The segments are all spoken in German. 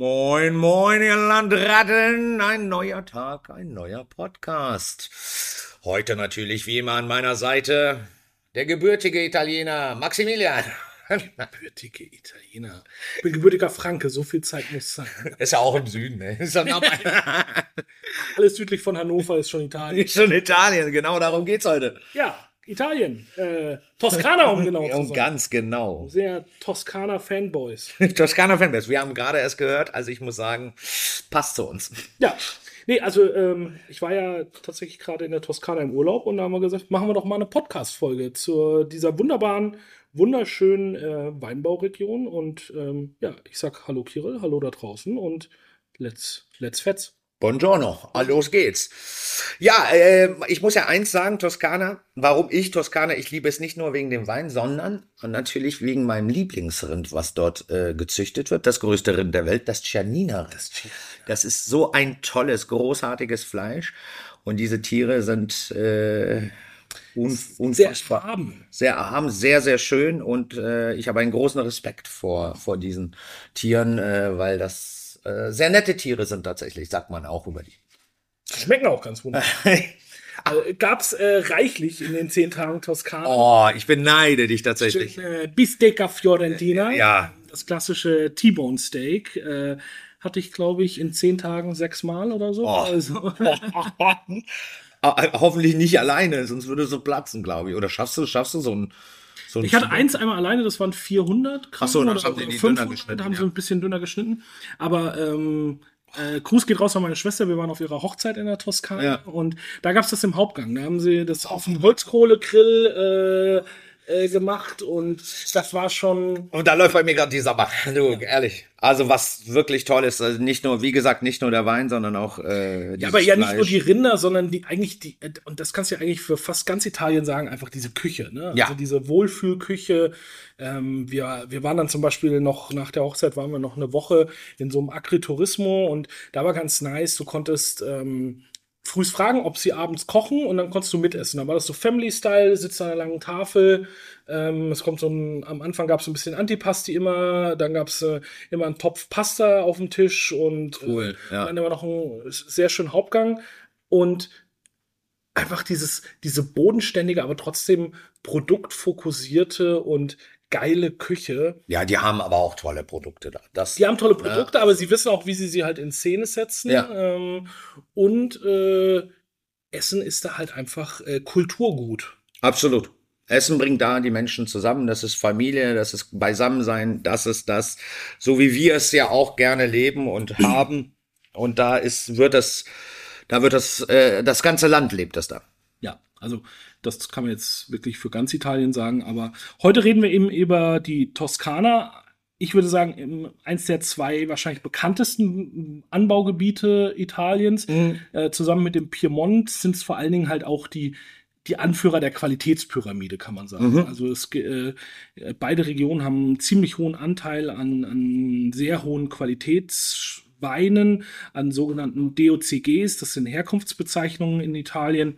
Moin, moin, ihr Landratten. Ein neuer Tag, ein neuer Podcast. Heute natürlich wie immer an meiner Seite der gebürtige Italiener Maximilian. Gebürtige Italiener. Ich bin gebürtiger Franke, so viel Zeit muss sein. Ist ja auch im Süden, ne? Ist ja Alles südlich von Hannover ist schon Italien. Ist schon Italien, genau darum geht's heute. Ja, Italien. Äh, Toskana, um genau zu Und sein. ganz genau. Sehr Toskana-Fanboys. Toskana Fanbase. Wir haben gerade erst gehört, also ich muss sagen, passt zu uns. Ja. Nee, also ähm, ich war ja tatsächlich gerade in der Toskana im Urlaub und da haben wir gesagt, machen wir doch mal eine Podcast-Folge zu dieser wunderbaren, wunderschönen äh, Weinbauregion. Und ähm, ja, ich sag Hallo Kirill, hallo da draußen und let's, let's fetz. Buongiorno, ah, los geht's. Ja, äh, ich muss ja eins sagen, Toskana, warum ich Toskana, ich liebe es nicht nur wegen dem Wein, sondern natürlich wegen meinem Lieblingsrind, was dort äh, gezüchtet wird, das größte Rind der Welt, das Czerniner Rind. Das ist so ein tolles, großartiges Fleisch und diese Tiere sind äh, un Sehr unfassbar. erhaben. Sehr erhaben, sehr, sehr schön und äh, ich habe einen großen Respekt vor, vor diesen Tieren, äh, weil das äh, sehr nette Tiere sind tatsächlich, sagt man auch über die. Schmecken auch ganz wunderbar. Äh, gab's äh, reichlich in den zehn Tagen Toskana. Oh, ich beneide dich tatsächlich. Äh, Bistecca Fiorentina. Ja. Das klassische T-Bone Steak. Äh, hatte ich, glaube ich, in zehn Tagen sechsmal oder so. Oh. Also, Ah, äh, Hoffentlich nicht alleine, sonst würde es so platzen, glaube ich. Oder schaffst du, schaffst du so ein, so ich hatte eins einmal alleine, das waren 400 Gramm. Ach so, das haben sie die 500, dünner geschnitten, Da haben sie ja. ein bisschen dünner geschnitten. Aber ähm, äh, Gruß geht raus an meine Schwester. Wir waren auf ihrer Hochzeit in der Toskana Ja. und da gab es das im Hauptgang. Da haben sie das auf dem Holzkohlegrill äh, äh, gemacht und das war schon Und da läuft bei mir gerade die Sabber. Du, ehrlich. Also was wirklich toll ist, also nicht nur, wie gesagt, nicht nur der Wein, sondern auch äh, Ja, aber ja nicht nur Fleisch. die Rinder, sondern die eigentlich die, äh, und das kannst du ja eigentlich für fast ganz Italien sagen, einfach diese Küche, ne? Ja. Also diese Wohlfühlküche. Ähm, wir, wir waren dann zum Beispiel noch, nach der Hochzeit waren wir noch eine Woche in so einem Agriturismo und da war ganz nice, du konntest ähm, frühst fragen, ob sie abends kochen und dann konntest du mitessen. Dann war das so Family-Style, sitzt an einer langen Tafel. Ähm, es kommt so ein, am Anfang gab es ein bisschen Antipasti immer, dann gab es äh, immer einen Topf Pasta auf dem Tisch und Cool, äh, ja. dann immer noch einen sehr schönen Hauptgang und einfach dieses, diese bodenständige, aber trotzdem produktfokussierte und geile Küche. Ja, die haben aber auch tolle Produkte da. Das, Die haben tolle Produkte, aber sie wissen auch, wie sie sie halt in Szene setzen. Ja. Ähm, und äh, Essen ist da halt einfach äh, Kulturgut. Absolut. Essen bringt da die Menschen zusammen. Das ist Familie, das ist Beisammensein, das ist das, so wie wir es ja auch gerne leben und haben. Und da ist, wird das, da wird das, äh, das ganze Land lebt das da. Ja, also das kann man jetzt wirklich für ganz Italien sagen. Aber heute reden wir eben über die Toskana. Ich würde sagen, eins der zwei wahrscheinlich bekanntesten Anbaugebiete Italiens. Äh, zusammen mit dem Piemont sind es vor allen Dingen halt auch die, die Anführer der Qualitätspyramide, kann man sagen. Also es, äh, beide Regionen haben einen ziemlich hohen Anteil an, an sehr hohen Qualitätsweinen, an sogenannten DOCGs, das sind Herkunftsbezeichnungen in Italien.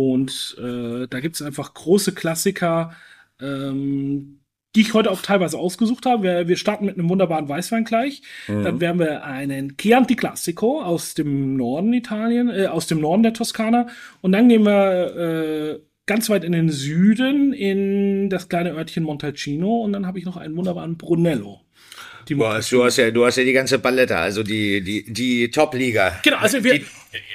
Und äh, da gibt es einfach große Klassiker, ähm, die ich heute auch teilweise ausgesucht habe. Wir, wir starten mit einem wunderbaren Weißwein gleich. Dann werden wir einen Chianti Classico aus dem Norden Italien, äh, aus dem Norden der Toskana. Und dann gehen wir äh, ganz weit in den Süden, in das kleine Örtchen Montalcino. Und dann habe ich noch einen wunderbaren Brunello. Du hast, du hast ja, du hast ja die ganze Palette, also die, die, die Top-Liga. Genau, also wir, Die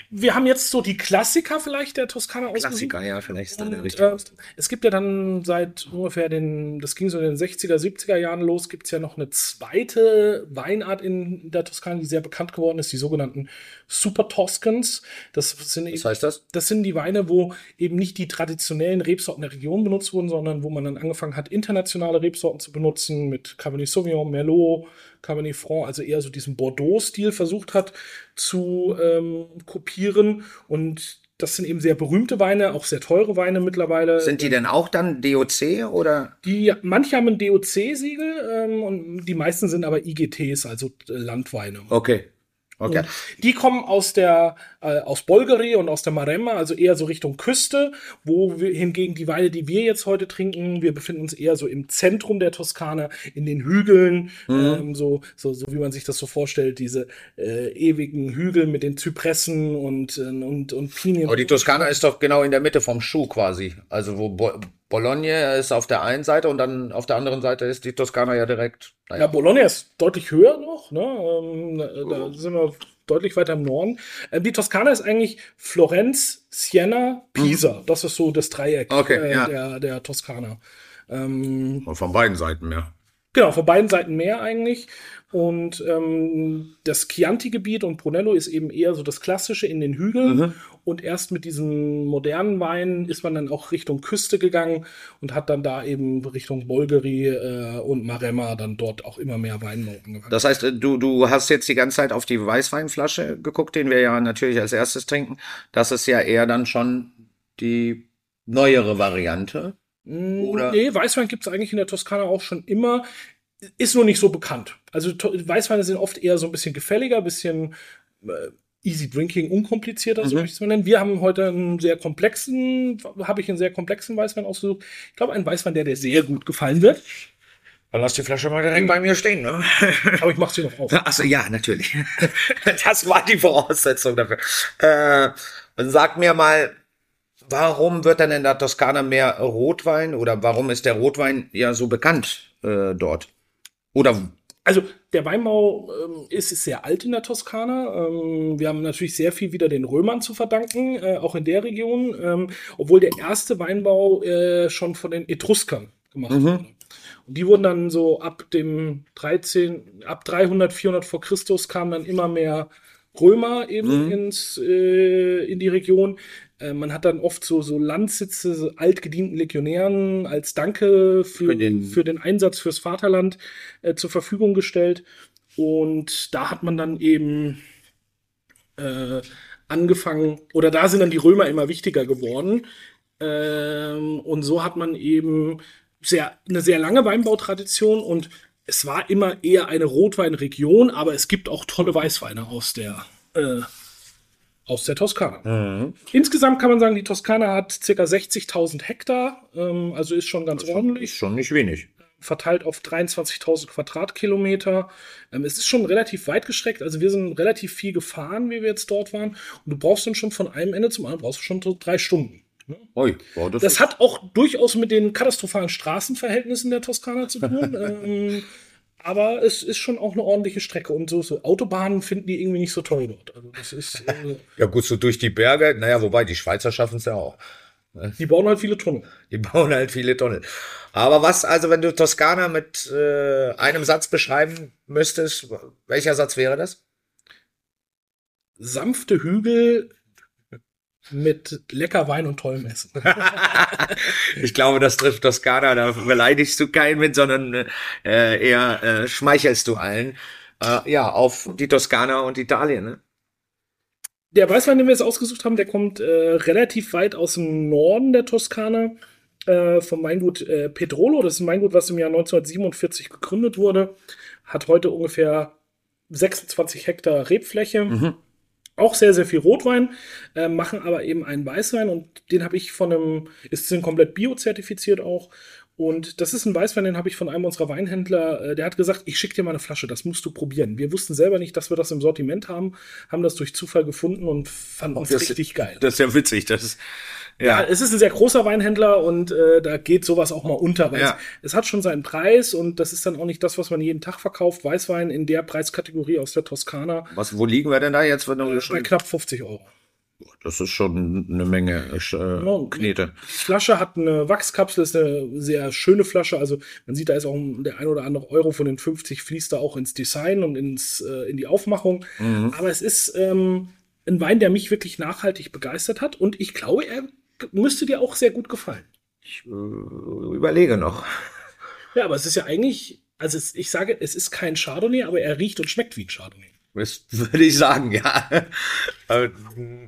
wir haben jetzt so die Klassiker vielleicht der Toskana ausgesucht. Klassiker, ja, vielleicht ist da der richtige. äh, es gibt ja dann seit ungefähr den, das ging so in den 60er, 70er Jahren los, gibt es ja noch eine zweite Weinart in der Toskana, die sehr bekannt geworden ist, die sogenannten Super Toscans. Das sind, Was heißt das? das sind die Weine, wo eben nicht die traditionellen Rebsorten der Region benutzt wurden, sondern wo man dann angefangen hat, internationale Rebsorten zu benutzen, mit Cabernet Sauvignon, Merlot, Cabernet Franc, also eher so diesen Bordeaux-Stil versucht hat zu ähm, kopieren. Und das sind eben sehr berühmte Weine, auch sehr teure Weine mittlerweile. Sind die denn auch dann DOC oder? Die, manche haben ein DOC-Siegel ähm, und die meisten sind aber IGTs, also Landweine. Okay. Okay. Die kommen aus der äh, aus Bolgeri und aus der Maremma, also eher so Richtung Küste, wo wir hingegen die Weine, die wir jetzt heute trinken, wir befinden uns eher so im Zentrum der Toskana, in den Hügeln, ähm, so, so so wie man sich das so vorstellt, diese äh, ewigen Hügel mit den Zypressen und äh, und und Pinien. Aber die Toskana ist doch genau in der Mitte vom Schuh quasi. Also wo Bo Bologna ist auf der einen Seite und dann auf der anderen Seite ist die Toskana ja direkt. Ja, Bologna ist deutlich höher noch, ne? Ähm, da sind wir deutlich weiter im Norden. Ähm, die Toskana ist eigentlich Florenz, Siena, Pisa. Das ist so das Dreieck Mhm. Okay, äh, ja. der, der Toskana. Ähm, Und von beiden Seiten mehr. Genau, von beiden Seiten mehr eigentlich. Und ähm, das Chianti-Gebiet und Brunello ist eben eher so das Klassische in den Hügeln. Mhm. Und erst mit diesen modernen Weinen ist man dann auch Richtung Küste gegangen und hat dann da eben Richtung Bolgeri äh, und Maremma dann dort auch immer mehr Wein angefangen. Das heißt, äh, du, du hast jetzt die ganze Zeit auf die Weißweinflasche geguckt, den wir ja natürlich als erstes trinken. Das ist ja eher dann schon die neuere Variante. Oder- Nee, Weißwein gibt es eigentlich in der Toskana auch schon immer. Ist nur nicht so bekannt. Also Weißweine sind oft eher so ein bisschen gefälliger, ein bisschen äh, easy drinking, unkomplizierter, so Mhm. möchte ich es mal nennen. Wir haben heute einen sehr komplexen, habe ich einen sehr komplexen Weißwein ausgesucht. Ich glaube, einen Weißwein, der dir sehr gut gefallen wird. Dann lass die Flasche mal direkt bei mir stehen, ne? Aber ich mache sie noch auf. Achso, ja, natürlich. Das war die Voraussetzung dafür. Äh, sag mir mal, warum wird dann in der Toskana mehr Rotwein oder warum ist der Rotwein ja so bekannt äh, dort? Oder Also der Weinbau ähm, ist, ist sehr alt in der Toskana. Ähm, wir haben natürlich sehr viel wieder den Römern zu verdanken, äh, auch in der Region, ähm, obwohl der erste Weinbau äh, schon von den Etruskern gemacht wurde. Und die wurden dann so ab dem 13, ab 300, 400 vor Christus kamen dann immer mehr Römer eben ins, äh, in die Region. Äh, man hat dann oft so, so Landsitze, so altgedienten Legionären als Danke für, Für den- für den Einsatz fürs Vaterland äh, zur Verfügung gestellt. Und da hat man dann eben äh, angefangen, oder da sind dann die Römer immer wichtiger geworden. Ähm, und so hat man eben sehr, eine sehr lange Weinbautradition und es war immer eher eine Rotweinregion, aber es gibt auch tolle Weißweine aus der, äh, aus der Toskana. Insgesamt kann man sagen, die Toskana hat circa 60.000 Hektar, ähm, also ist schon ganz ordentlich ist schon nicht wenig. verteilt auf 23.000 Quadratkilometer. Ähm, es ist schon relativ weit gestreckt. Also wir sind relativ viel gefahren, wie wir jetzt dort waren. Und du brauchst dann schon von einem Ende zum anderen brauchst du schon so drei Stunden. Ui, boah, das, Das hat auch durchaus mit den katastrophalen Straßenverhältnissen der Toskana zu tun. ähm, aber es ist schon auch eine ordentliche Strecke. Und so, so Autobahnen finden die irgendwie nicht so toll dort. Also das ist, äh, ja gut, so durch die Berge, naja, wobei die Schweizer schaffen es ja auch. die bauen halt viele Tunnel. Die bauen halt viele Tunnel. Aber was, also wenn du Toskana mit äh, einem Satz beschreiben müsstest, welcher Satz wäre das? Sanfte Hügel mit lecker Wein und tollem Essen. Ich glaube, das trifft Toskana, da beleidigst du keinen mit, sondern äh, eher äh, schmeichelst du allen. Äh, ja, auf die Toskana und Italien. Ne? Der Weißwein, den wir jetzt ausgesucht haben, der kommt äh, relativ weit aus dem Norden der Toskana, äh, vom Weingut äh, Pedrolo. Das ist ein Weingut, was im Jahr 1947 gegründet wurde. Hat heute ungefähr 26 Hektar Rebfläche. Auch sehr, sehr viel Rotwein, äh, machen aber eben einen Weißwein und den habe ich von einem, ist sind komplett biozertifiziert auch. Und das ist ein Weißwein, den habe ich von einem unserer Weinhändler, äh, der hat gesagt, ich schicke dir mal eine Flasche, das musst du probieren. Wir wussten selber nicht, dass wir das im Sortiment haben, haben das durch Zufall gefunden und fanden uns Das- richtig geil. Das ist ja witzig. Das ist, Ja, ja, es ist ein sehr großer Weinhändler und äh, da geht sowas auch mal unter, weil Ja. es, es hat schon seinen Preis und das ist dann auch nicht das, was man jeden Tag verkauft. Weißwein in der Preiskategorie aus der Toskana was, wo liegen wir denn da jetzt? Wenn du bei knapp 50 Euro. Das ist schon eine Menge äh, Knete. Die Flasche hat eine Wachskapsel, ist eine sehr schöne Flasche. Also man sieht, da ist auch der ein oder andere Euro von den 50 fließt da auch ins Design und ins, äh, in die Aufmachung. Mhm. Aber es ist ähm, ein Wein, der mich wirklich nachhaltig begeistert hat und ich glaube, er müsste dir auch sehr gut gefallen. Ich äh, überlege noch. Ja, aber es ist ja eigentlich, also es, ich sage, es ist kein Chardonnay, aber er riecht und schmeckt wie ein Chardonnay. Das würde ich sagen, ja.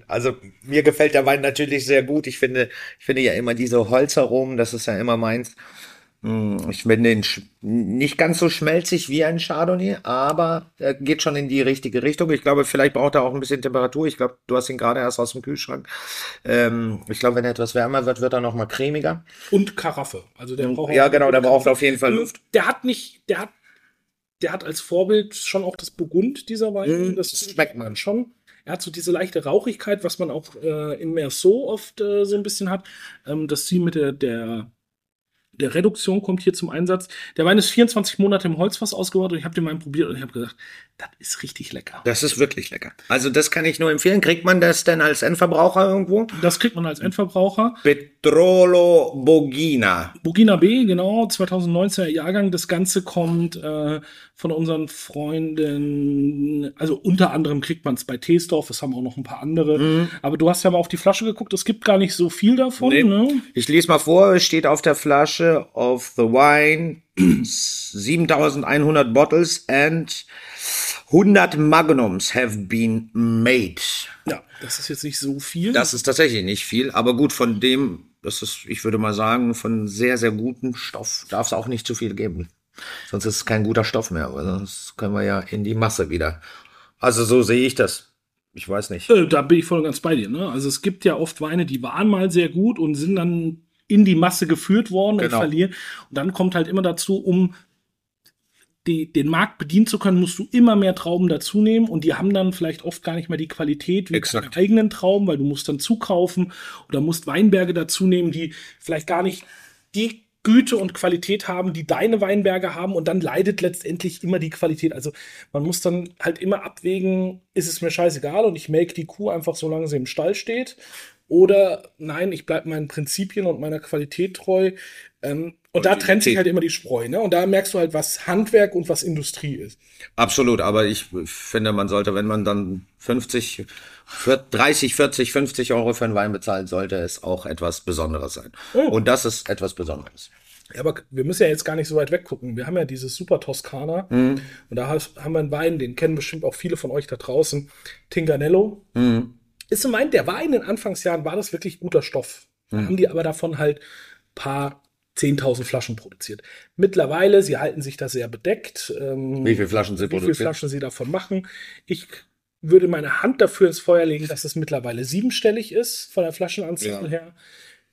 Also mir gefällt der Wein natürlich sehr gut. Ich finde, ich finde ja immer diese Holzaromen, das ist ja immer meins. Mm, Ich finde den nicht ganz so schmelzig wie ein Chardonnay, aber er geht schon in die richtige Richtung. Ich glaube, vielleicht braucht er auch ein bisschen Temperatur. Ich glaube, du hast ihn gerade erst aus dem Kühlschrank. Ähm, ich glaube, wenn er etwas wärmer wird, wird er noch mal cremiger. Und Karaffe. Also der braucht Ja, genau, der braucht auf jeden Fall Luft. Der hat nicht, der hat, der hat als Vorbild schon auch das Burgund dieser Wein. Mm, das schmeckt man. schon. Er hat so diese leichte Rauchigkeit, was man auch äh, in Merceau oft äh, so ein bisschen hat. Ähm, das Ziel mit der, der, der Reduktion kommt hier zum Einsatz. Der Wein ist 24 Monate im Holzfass ausgebaut und ich habe den Wein probiert und ich habe gesagt, das ist richtig lecker. Das ist wirklich lecker. Also das kann ich nur empfehlen. Kriegt man das denn als Endverbraucher irgendwo? Das kriegt man als Endverbraucher. Petrolo Bogina. Bugina B, genau, 2019er Jahrgang. Das Ganze kommt äh, von unseren Freunden, also unter anderem kriegt man es bei Teesdorf, es haben auch noch ein paar andere. Aber du hast ja mal auf die Flasche geguckt, es gibt gar nicht so viel davon. Nee. Ne? Ich lese mal vor, es steht auf der Flasche of the wine 7100 bottles and 100 magnums have been made. Ja, das ist jetzt nicht so viel. Das ist tatsächlich nicht viel, aber gut, von dem, das ist, ich würde mal sagen, von sehr, sehr gutem Stoff darf es auch nicht zu viel geben. Sonst ist es kein guter Stoff mehr, weil sonst können wir ja in die Masse wieder. Also so sehe ich das. Ich weiß nicht. Äh, da bin ich voll und ganz bei dir. Ne? Also es gibt ja oft Weine, die waren mal sehr gut und sind dann in die Masse geführt worden Genau. und verlieren. Und dann kommt halt immer dazu, um die, den Markt bedienen zu können, musst du immer mehr Trauben dazu nehmen und die haben dann vielleicht oft gar nicht mehr die Qualität wie Exakt. deine eigenen Trauben, weil du musst dann zukaufen oder musst Weinberge dazu nehmen, die vielleicht gar nicht die Güte und Qualität haben, die deine Weinberge haben und dann leidet letztendlich immer die Qualität. Also man muss dann halt immer abwägen, ist es mir scheißegal und ich melke die Kuh einfach so lange sie im Stall steht oder nein, ich bleibe meinen Prinzipien und meiner Qualität treu. Ähm, und da trennt sich halt immer die Spreu, ne? Und da merkst du halt, was Handwerk und was Industrie ist. Absolut, aber ich finde, man sollte, wenn man dann 50, 40, 30, 40, 50 Euro für einen Wein bezahlt, sollte es auch etwas Besonderes sein. Oh. Und das ist etwas Besonderes. Ja, aber wir müssen ja jetzt gar nicht so weit weggucken. Wir haben ja dieses Super Toskana und da haben wir einen Wein, den kennen bestimmt auch viele von euch da draußen. Tinganello. Ist ein Wein, der war in den Anfangsjahren, war das wirklich guter Stoff. Da haben die aber davon halt paar 10.000 Flaschen produziert. Mittlerweile, sie halten sich da sehr bedeckt. Ähm, Wie viele Flaschen sie wie viele produzieren? Flaschen sie davon machen. Ich würde meine Hand dafür ins Feuer legen, dass es mittlerweile siebenstellig ist, von der Flaschenanzahl Ja. her.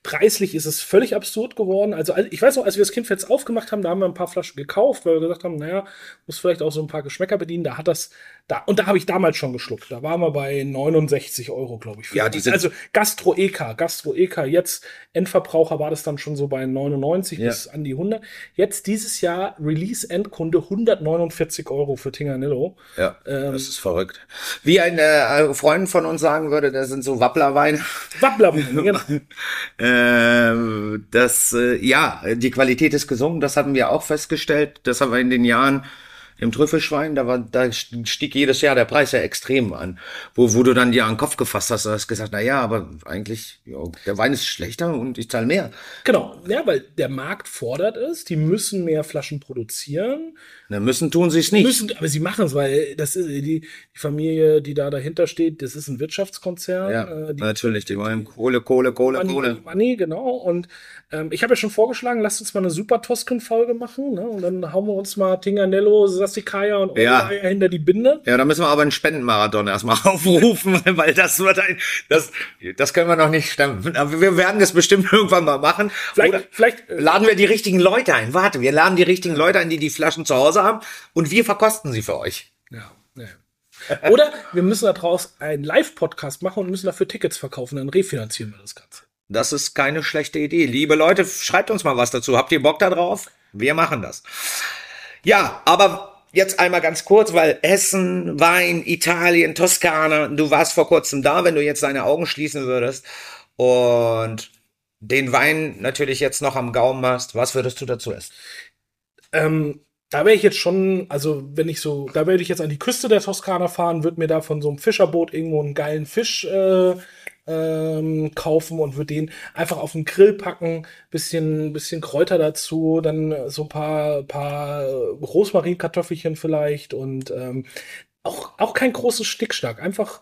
Preislich ist es völlig absurd geworden. Also als- ich weiß noch, als wir das Kindfest aufgemacht haben, da haben wir ein paar Flaschen gekauft, weil wir gesagt haben, naja, muss vielleicht auch so ein paar Geschmäcker bedienen. Da hat das, da, und da habe ich damals schon geschluckt. Da waren wir bei 69 Euro, glaube ich. für Ja, die sind- also Gastro EK, Gastro EK. Jetzt Endverbraucher war das dann schon so bei 99 Ja. bis an die 100. Jetzt dieses Jahr Release Endkunde 149 Euro für Tinganello. Ja, Ähm, das ist verrückt. Wie ein äh, Freund von uns sagen würde, das sind so Wapplerweine. Wappler, genau. Ähm, das, äh, ja, die Qualität ist gesungen, das haben wir auch festgestellt. Das haben wir in den Jahren im Trüffelschwein, da war, da stieg jedes Jahr der Preis ja extrem an. Wo, wo du dann dir an den Kopf gefasst hast, du hast gesagt, na ja, aber eigentlich, ja, der Wein ist schlechter und ich zahle mehr. Genau, ja, weil der Markt fordert es, die müssen mehr Flaschen produzieren, Na, müssen tun sie es nicht. müssen, aber sie machen es, weil das ist die, die Familie, die da dahinter steht, das ist ein Wirtschaftskonzern. ja, äh, die natürlich, die wollen Kohle, Kohle, Kohle, Money, Kohle. Money, Money, genau. Und ähm, ich habe ja schon vorgeschlagen, lasst uns mal eine super Tosken-Folge machen. Ne? Und dann hauen wir uns mal Tinganello, Sassicaia und Ja. Hinter die Binde. Ja, da müssen wir aber einen Spendenmarathon erstmal aufrufen, weil das wird ein, das, das können wir noch nicht stemmen. Aber wir werden das bestimmt irgendwann mal machen. Vielleicht, Oder vielleicht äh, laden wir die richtigen Leute ein. Warte, wir laden die richtigen Leute ein, die die Flaschen zu Hause haben und wir verkosten sie für euch. Ja, ja. Oder wir müssen daraus einen Live-Podcast machen und müssen dafür Tickets verkaufen, dann refinanzieren wir das Ganze. Das ist keine schlechte Idee. Liebe Leute, schreibt uns mal was dazu. Habt ihr Bock da drauf? Wir machen das. Ja, aber jetzt einmal ganz kurz, weil Essen, Wein, Italien, Toskana, du warst vor kurzem da, wenn du jetzt deine Augen schließen würdest und den Wein natürlich jetzt noch am Gaumen hast, was würdest du dazu essen? Ähm, da wäre ich jetzt schon, also wenn ich so, da würde ich jetzt an die Küste der Toskana fahren, würde mir da von so einem Fischerboot irgendwo einen geilen Fisch äh, ähm, kaufen und würde den einfach auf den Grill packen, bisschen, bisschen Kräuter dazu, dann so ein paar, paar Rosmarinkartoffelchen vielleicht und ähm, auch, auch kein großes Stickschnack. Einfach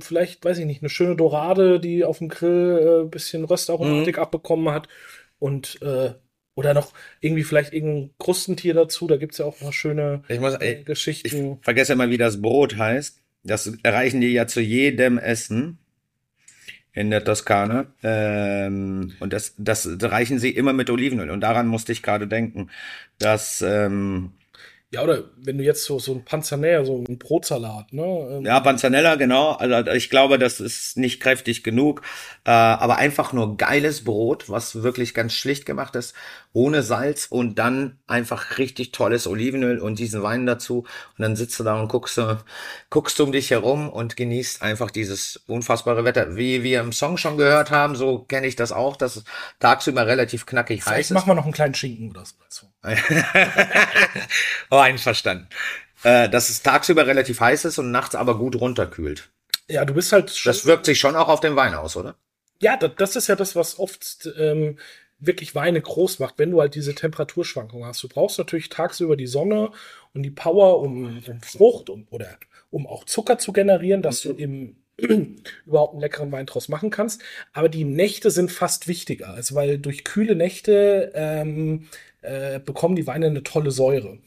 vielleicht, weiß ich nicht, eine schöne Dorade, die auf dem Grill äh, bisschen Röstaromatik abbekommen hat. Und äh, Oder noch irgendwie vielleicht irgendein Krustentier dazu. Da gibt's ja auch noch schöne Ich muss, äh, ich, Geschichten. ich vergesse immer, wie das Brot heißt. Das erreichen die ja zu jedem Essen in der Toskana. Ähm, und das, das reichen sie immer mit Olivenöl. Und daran musste ich gerade denken, dass ähm, Ja, oder wenn du jetzt so, so ein Panzanella, so ein Brotsalat, ne? ähm, Ja, Panzanella, genau. Also ich glaube, das ist nicht kräftig genug, äh, aber einfach nur geiles Brot, was wirklich ganz schlicht gemacht ist, ohne Salz und dann einfach richtig tolles Olivenöl und diesen Wein dazu. Und dann sitzt du da und guckst, du- guckst du um dich herum und genießt einfach dieses unfassbare Wetter. Wie wir im Song schon gehört haben, so kenne ich das auch, dass es tagsüber relativ knackig heiß Vielleicht ist. machen wir noch einen kleinen Schinken oder so dazu. oh, einverstanden. Äh, dass es tagsüber relativ heiß ist und nachts aber gut runterkühlt. Ja, du bist halt schon, Das wirkt sich schon auch auf den Wein aus, oder? ja, da- das ist ja das, was oft ähm, wirklich Weine groß macht, wenn du halt diese Temperaturschwankungen hast. Du brauchst natürlich tagsüber die Sonne und die Power, um, um Frucht um, oder um auch Zucker zu generieren, dass du im überhaupt einen leckeren Wein draus machen kannst. Aber die Nächte sind fast wichtiger, also weil durch kühle Nächte ähm, äh, bekommen die Weine eine tolle Säure.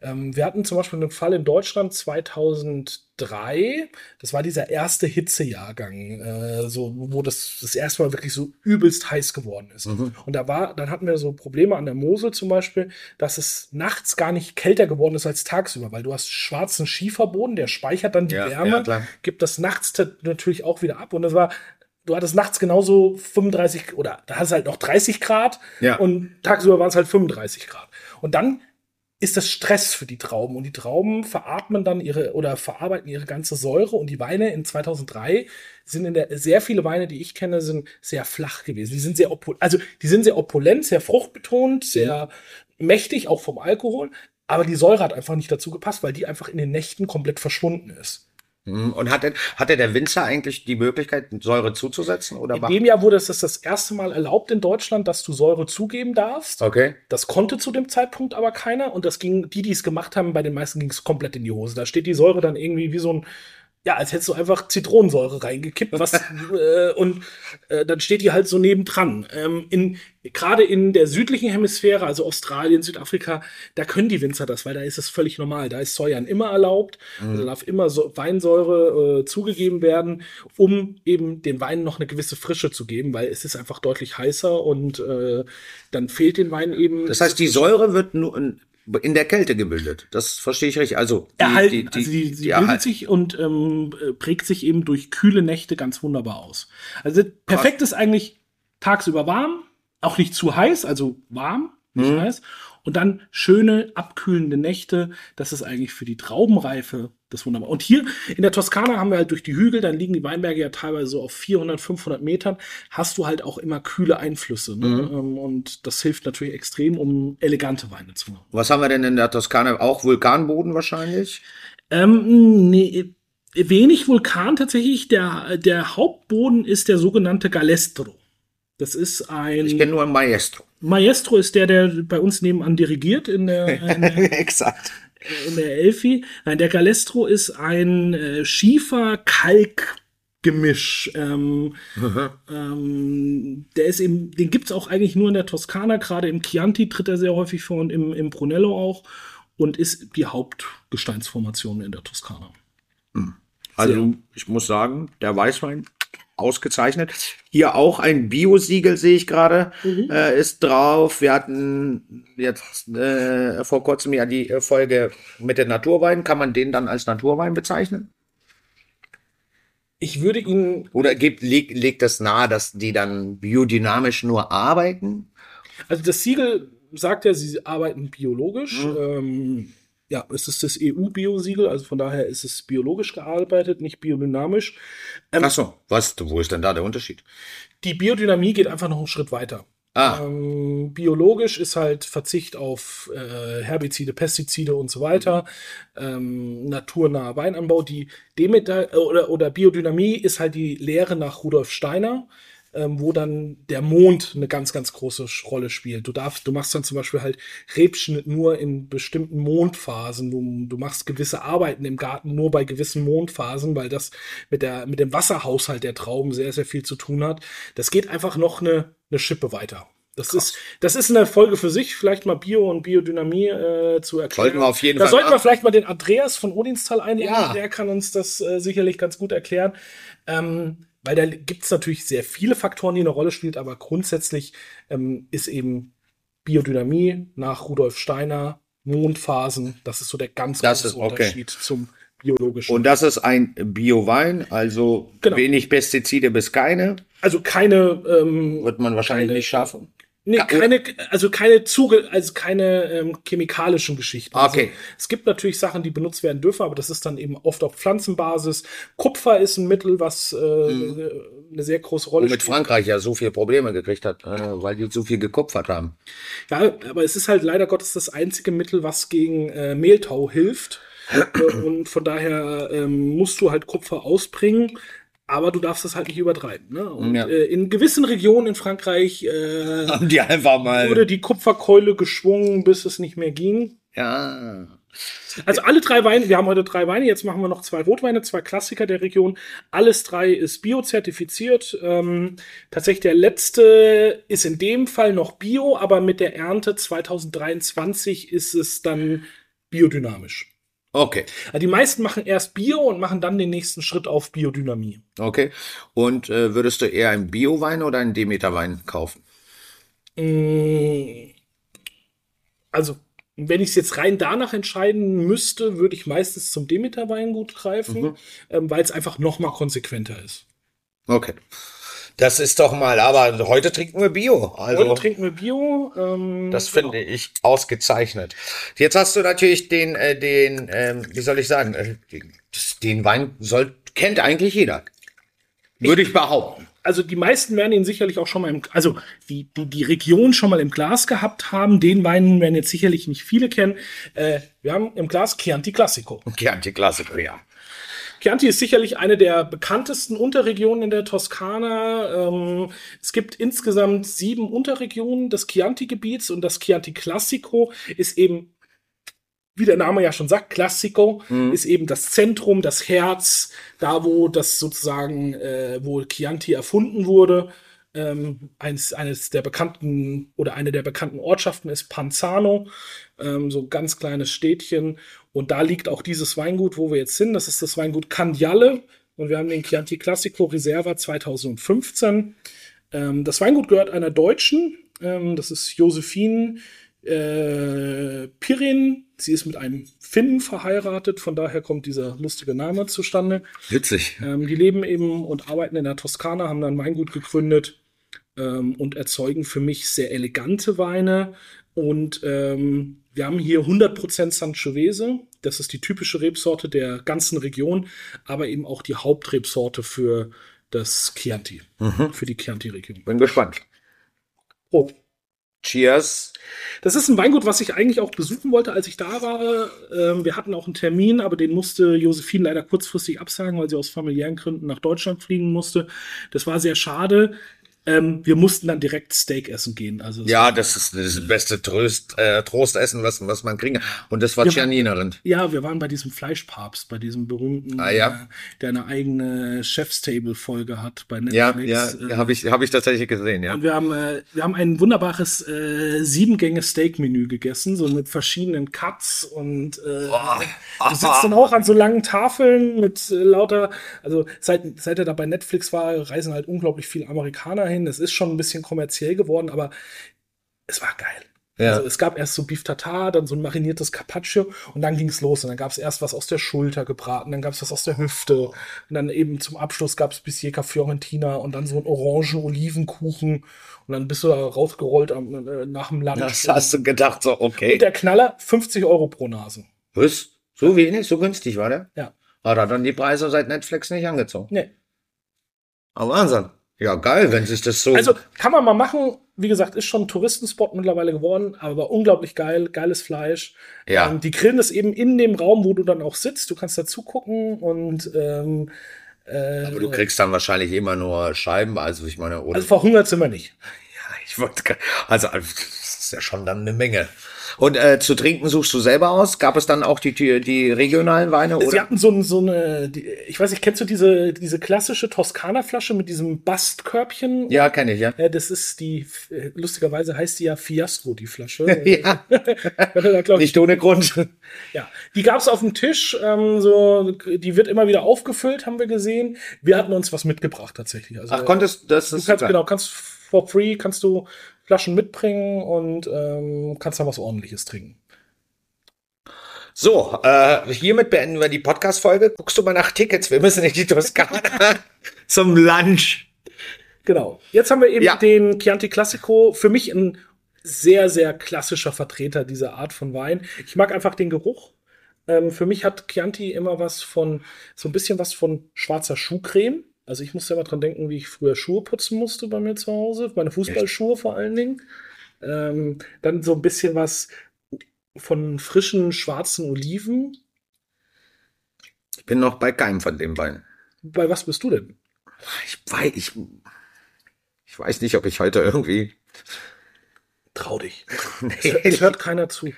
Ähm, wir hatten zum Beispiel einen Fall in Deutschland 2003. Das war dieser erste Hitzejahrgang, äh, so, wo das das erste Mal wirklich so übelst heiß geworden ist. Und da war, dann hatten wir so Probleme an der Mosel zum Beispiel, dass es nachts gar nicht kälter geworden ist als tagsüber, weil du hast schwarzen Schieferboden, der speichert dann die Ja, Wärme, ja, gibt das nachts natürlich auch wieder ab. Und das war, du hattest nachts genauso 35 oder da hast du halt noch 30 Grad Ja. und tagsüber waren es halt 35 Grad. Und dann ist das Stress für die Trauben und die Trauben veratmen dann ihre oder verarbeiten ihre ganze Säure und die Weine in 2003 sind in der sehr viele Weine, die ich kenne, sind sehr flach gewesen. Die sind sehr opul also die sind sehr opulent, sehr fruchtbetont, sehr mächtig auch vom Alkohol, aber die Säure hat einfach nicht dazu gepasst, weil die einfach in den Nächten komplett verschwunden ist. Mhm. Und hat denn, hatte der Winzer eigentlich die Möglichkeit, Säure zuzusetzen? Oder In dem Jahr wurde es das, das erste Mal erlaubt in Deutschland, dass du Säure zugeben darfst. Okay. Das konnte zu dem Zeitpunkt aber keiner und das ging, die, die es gemacht haben, bei den meisten ging es komplett in die Hose. Da steht die Säure dann irgendwie wie so ein, ja, als hättest du einfach Zitronensäure reingekippt, was, äh, und äh, dann steht die halt so nebendran. Ähm, in, gerade in der südlichen Hemisphäre, also Australien, Südafrika, da können die Winzer das, weil da ist es völlig normal. Da ist Säuern immer erlaubt, also darf immer so Weinsäure äh, zugegeben werden, um eben den Wein noch eine gewisse Frische zu geben, weil es ist einfach deutlich heißer und äh, dann fehlt den Wein eben. Das heißt, die Säure wird nur in, der Kälte gebildet. Das verstehe ich richtig. Also die, erhalten. die, die, also die, sie die bildet sich und ähm, äh, prägt sich eben durch kühle Nächte ganz wunderbar aus. Also perfekt ist eigentlich tagsüber warm, auch nicht zu heiß, also warm, nicht Mhm. heiß. Und dann schöne, abkühlende Nächte. Das ist eigentlich für die Traubenreife das wunderbar. Und hier in der Toskana haben wir halt durch die Hügel, dann liegen die Weinberge ja teilweise so auf 400, 500 Metern, hast du halt auch immer kühle Einflüsse. Ne? Mhm. Ähm, Und das hilft natürlich extrem, um elegante Weine zu machen. Was haben wir denn in der Toskana? Auch Vulkanboden wahrscheinlich? Ähm, nee, wenig Vulkan tatsächlich. Der, der Hauptboden ist der sogenannte Galestro. Das ist Ich ein kenne nur ein Maestro. Maestro ist der, der bei uns nebenan dirigiert in der, in der, Exakt. In der Elfi. Nein, der Galestro ist ein äh, Schiefer-Kalk-Gemisch. Ähm, ähm, der ist eben, den gibt's auch eigentlich nur in der Toskana, gerade im Chianti tritt er sehr häufig vor und im, im Brunello auch und ist die Hauptgesteinsformation in der Toskana. Also ich muss sagen, der Weißwein ausgezeichnet. Hier auch ein Bio-Siegel sehe ich gerade Mhm. äh, ist drauf. Wir hatten jetzt äh, vor kurzem ja die äh, Folge mit den Naturweinen. Kann man den dann als Naturwein bezeichnen? Ich würde ihn, Oder gibt, legt, legt das nahe, dass die dann biodynamisch nur arbeiten? also das Siegel sagt ja, sie arbeiten biologisch. Mhm. Ähm, ja, es ist das EU-Bio-Siegel, also von daher ist es biologisch gearbeitet, nicht biodynamisch. Ähm, Ach so, was, wo ist denn da der Unterschied? Die Biodynamie geht einfach noch einen Schritt weiter. Ah, Ähm, biologisch ist halt Verzicht auf äh, Herbizide, Pestizide und so weiter. Ähm, naturnaher Weinanbau. Die Demeter oder, oder Biodynamie ist halt die Lehre nach Rudolf Steiner, ähm, wo dann der Mond eine ganz, ganz große Rolle spielt. Du darfst, du machst dann zum Beispiel halt Rebschnitt nur in bestimmten Mondphasen. Du, du machst gewisse Arbeiten im Garten nur bei gewissen Mondphasen, weil das mit der, mit dem Wasserhaushalt der Trauben sehr, sehr viel zu tun hat. Das geht einfach noch eine, eine Schippe weiter. Das ist, das ist eine Folge für sich, vielleicht mal Bio und Biodynamie äh, zu erklären. Sollten wir auf jeden da Fall sollten wir vielleicht mal den Andreas von Odinstal einladen. Ja. Der kann uns das äh, sicherlich ganz gut erklären. Ähm, weil da gibt es natürlich sehr viele Faktoren, die eine Rolle spielen, aber grundsätzlich ähm, ist eben Biodynamie nach Rudolf Steiner, Mondphasen, das ist so der ganz Das große ist okay. Unterschied zum biologischen. Und das ist ein Bio-Wein, also Genau. wenig Pestizide bis keine. also keine ähm, Wird man wahrscheinlich Keine- nicht schaffen. Nee, keine, also keine Zuge, also keine ähm, chemikalischen Geschichten. Okay. Also, es gibt natürlich Sachen, die benutzt werden dürfen, aber das ist dann eben oft auf Pflanzenbasis. Kupfer ist ein Mittel, was äh, eine sehr große Rolle Womit Frankreich ja so viele Probleme gekriegt hat, äh, weil die so viel gekupfert haben. Ja, aber es ist halt leider Gottes das einzige Mittel, was gegen äh, Mehltau hilft. Äh, Und von daher ähm, musst du halt Kupfer ausbringen, aber du darfst es halt nicht übertreiben. Ne? Und Ja. äh, in gewissen Regionen in Frankreich äh, Haben die einfach mal. wurde die Kupferkeule geschwungen, bis es nicht mehr ging. ja. Also alle drei Weine, wir haben heute drei Weine, jetzt machen wir noch zwei Rotweine, zwei Klassiker der Region. Alles drei ist biozertifiziert. Ähm, tatsächlich der letzte ist in dem Fall noch bio, aber mit der Ernte 2023 ist es dann biodynamisch. Okay. Also die meisten machen erst Bio und machen dann den nächsten Schritt auf Biodynamie. Okay. Und äh, würdest du eher einen Bio-Wein oder einen Demeter-Wein kaufen? Mm, Also, wenn ich es jetzt rein danach entscheiden müsste, würde ich meistens zum Demeter-Weingut greifen, ähm, weil es einfach noch mal konsequenter ist. Okay. Das ist doch mal, aber heute trinken wir Bio. Also, Heute trinken wir Bio. Ähm, das finde ich ausgezeichnet. Jetzt hast du natürlich den, äh, den, ähm, wie soll ich sagen, äh, den- den Wein soll, kennt eigentlich jeder. Würde ich behaupten. Also die meisten werden ihn sicherlich auch schon mal im, also die, die, die Region schon mal im Glas gehabt haben. Den Wein werden jetzt sicherlich nicht viele kennen. Äh, wir haben im Glas Chianti Classico. Chianti Classico, ja. Chianti ist sicherlich eine der bekanntesten Unterregionen in der Toskana. Ähm, es gibt insgesamt sieben Unterregionen des Chianti-Gebiets und das Chianti Classico ist eben, wie der Name ja schon sagt, Classico ist eben das Zentrum, das Herz, da wo das sozusagen, äh, wo Chianti erfunden wurde. Ähm, eines, eines der bekannten oder eine der bekannten Ortschaften ist Panzano, ähm, so ganz kleines Städtchen. Und da liegt auch dieses Weingut, wo wir jetzt sind. Das ist das Weingut Candiale. Und wir haben den Chianti Classico Reserva 2015. Ähm, das Weingut gehört einer Deutschen. Ähm, das ist Josephine äh, Pirin. Sie ist mit einem Finnen verheiratet. Von daher kommt dieser lustige Name zustande. Witzig. Ähm, die leben eben und arbeiten in der Toskana, haben dann Weingut gegründet ähm, und erzeugen für mich sehr elegante Weine. Und ähm, wir haben hier 100% Sangiovese. Das ist die typische Rebsorte der ganzen Region, aber eben auch die Hauptrebsorte für das Chianti, für die Chianti-Region. Bin gespannt. Oh. Cheers. Das ist ein Weingut, was ich eigentlich auch besuchen wollte, als ich da war. Ähm, wir hatten auch einen Termin, aber den musste Josephine leider kurzfristig absagen, weil sie aus familiären Gründen nach Deutschland fliegen musste. Das war sehr schade. Ähm, wir mussten dann direkt Steak essen gehen. Also Ja, das ist das beste Trost, äh, Trostessen, was, was man kriegen kann. Und das war Ja, Gianninerin. Ja, wir waren bei diesem Fleischpapst, bei diesem berühmten, Ah, ja. äh, der eine eigene Chef's-Table-Folge hat bei Ja, Netflix. ja, Äh, habe ich, hab ich tatsächlich gesehen, ja. Und wir haben, äh, wir haben ein wunderbares äh, Sieben-Gänge-Steak-Menü gegessen, so mit verschiedenen Cuts und äh, du sitzt dann auch an so langen Tafeln mit äh, lauter, also seit, seit er da bei Netflix war, reisen halt unglaublich viele Amerikaner hin. Es ist schon ein bisschen kommerziell geworden, aber es war geil. Ja. Also es gab erst so Beef Tartar, dann so ein mariniertes Carpaccio und dann ging es los. Und dann gab es erst was aus der Schulter gebraten, dann gab es was aus der Hüfte und dann eben zum Abschluss gab es Bisieka Fiorentina und dann so ein Orangen-Olivenkuchen und dann bist du da rausgerollt am, äh, nach dem Lunch. Das hast du gedacht, so, und okay. der Knaller, 50 Euro pro Nase. Was? So wenig? So günstig war der? Ja. Hat er dann die Preise seit Netflix nicht angezogen? Nee. Aber Wahnsinn. Ja, geil, wenn sich das so. Also kann man mal machen. Wie gesagt, ist schon ein Touristenspot mittlerweile geworden, aber unglaublich geil, geiles Fleisch. Ja. Ähm, die grillen es eben in dem Raum, wo du dann auch sitzt. Du kannst da zugucken und ähm, äh, aber du kriegst dann wahrscheinlich immer nur Scheiben, also ich meine, oder? also verhungert sind wir nicht. ja, ich wollte, ge- also, das ist ja schon dann eine Menge. Und äh, zu trinken suchst du selber aus? Gab es dann auch die, die, die regionalen Weine? Sie Oder? hatten so, so eine, die, ich weiß nicht, kennst du diese, diese klassische Toskana-Flasche mit diesem Bastkörbchen? Ja, kenne ich, ja. Ja, das ist die, äh, lustigerweise heißt die ja Fiasco, die Flasche. ja, Da, nicht ohne Grund. ja. Die gab es auf dem Tisch, ähm, so, die wird immer wieder aufgefüllt, haben wir gesehen. Wir hatten uns was mitgebracht tatsächlich. Also, Ach, konntest das du kannst, super. genau, kannst for free, kannst du Flaschen mitbringen und ähm, kannst dann was ordentliches trinken. So, äh, hiermit beenden wir die Podcast-Folge. Guckst du mal nach Tickets? Wir müssen in die Toskana zum Lunch. Genau. Jetzt haben wir eben Ja. den Chianti Classico. Für mich ein sehr, sehr klassischer Vertreter dieser Art von Wein. Ich mag einfach den Geruch. Ähm, für mich hat Chianti immer was von, so ein bisschen was von schwarzer Schuhcreme. Also ich musste immer dran denken, wie ich früher Schuhe putzen musste bei mir zu Hause. Meine Fußballschuhe vor allen Dingen. Ähm, dann so ein bisschen was von frischen schwarzen Oliven. Ich bin noch bei keinem von den beiden. Bei was bist du denn? Ich weiß, ich, ich weiß nicht, ob ich heute irgendwie. Trau dich. Nee, Es hört keiner zu.